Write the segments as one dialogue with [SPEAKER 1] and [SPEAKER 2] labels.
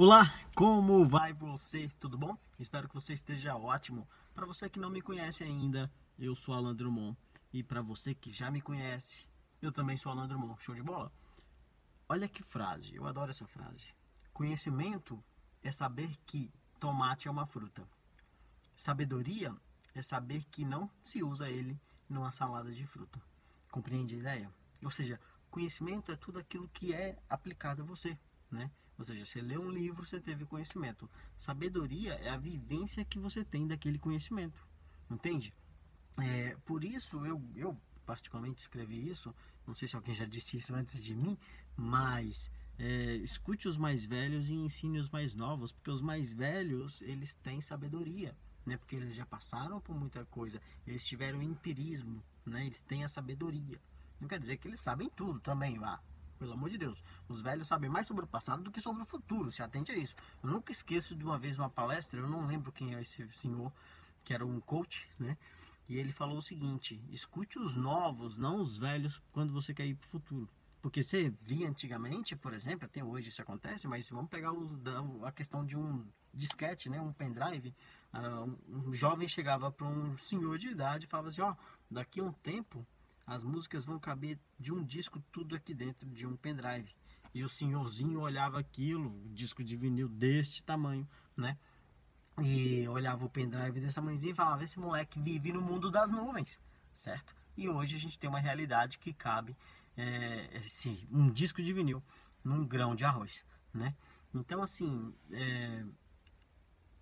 [SPEAKER 1] Olá, como vai você? Tudo bom? Espero que você esteja ótimo. Para você que não me conhece ainda, eu sou Alan Drummond. E para você que já me conhece, eu também sou Alan Drummond. Show de bola? Olha que frase, eu adoro essa frase. Conhecimento é saber que tomate é uma fruta. Sabedoria é saber que não se usa ele numa salada de fruta. Compreende a ideia? Ou seja, conhecimento é tudo aquilo que é aplicado a você, né? Ou seja, você lê um livro, você teve conhecimento. Sabedoria é a vivência que você tem daquele conhecimento. Entende? É, por isso, eu, eu particularmente escrevi isso. Não sei se alguém já disse isso antes de mim, mas é, escute os mais velhos e ensine os mais novos, porque os mais velhos eles têm sabedoria, né? Porque eles já passaram por muita coisa, eles tiveram empirismo, né? Eles têm a sabedoria. Não quer dizer que eles sabem tudo também, vá. Pelo amor de Deus. Os velhos sabem mais sobre o passado do que sobre o futuro. Se atente a isso. Eu nunca esqueço de uma vez uma palestra, eu não lembro quem é esse senhor, que era um coach, né? E ele falou o seguinte: escute os novos, não os velhos, quando você quer ir para o futuro. Porque você via antigamente, por exemplo, até hoje isso acontece, mas vamos pegar o, a questão de um disquete, né, um pendrive. Uh, um, um jovem chegava para um senhor de idade e falava assim: ó, oh, daqui a um tempo as músicas vão caber de um disco tudo aqui dentro de um pendrive. E o senhorzinho olhava aquilo, um disco de vinil deste tamanho, né? E olhava o pendrive desse tamanhozinho e falava: esse moleque vive no mundo das nuvens, certo? E hoje a gente tem uma realidade que cabe é, esse, um disco de vinil num grão de arroz, né? Então, assim, é,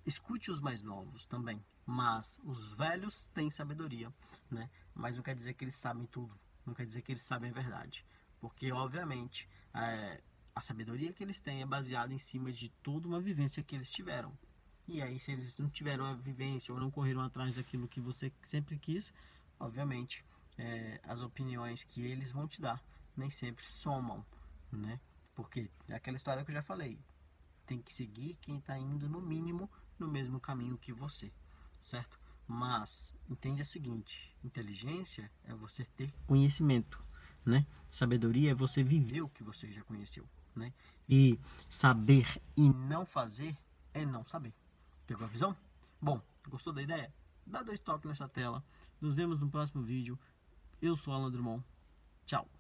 [SPEAKER 1] escute os mais novos também, mas os velhos têm sabedoria, né? Mas não quer dizer que eles sabem tudo, não quer dizer que eles sabem a verdade, porque obviamente é, a sabedoria que eles têm é baseada em cima de toda uma vivência que eles tiveram. E aí, se eles não tiveram a vivência ou não correram atrás daquilo que você sempre quis, obviamente é, as opiniões que eles vão te dar nem sempre somam, né? Porque é aquela história que eu já falei, tem que seguir quem está indo no mínimo no mesmo caminho que você certo? Mas entende o seguinte: inteligência é você ter conhecimento, né? Sabedoria é você viver o que você já conheceu, né? E saber e não fazer é não saber. Pegou a visão? Bom, gostou da ideia? Dá dois toques nessa tela. Nos vemos no próximo vídeo. Eu sou Alan Drummond. Tchau.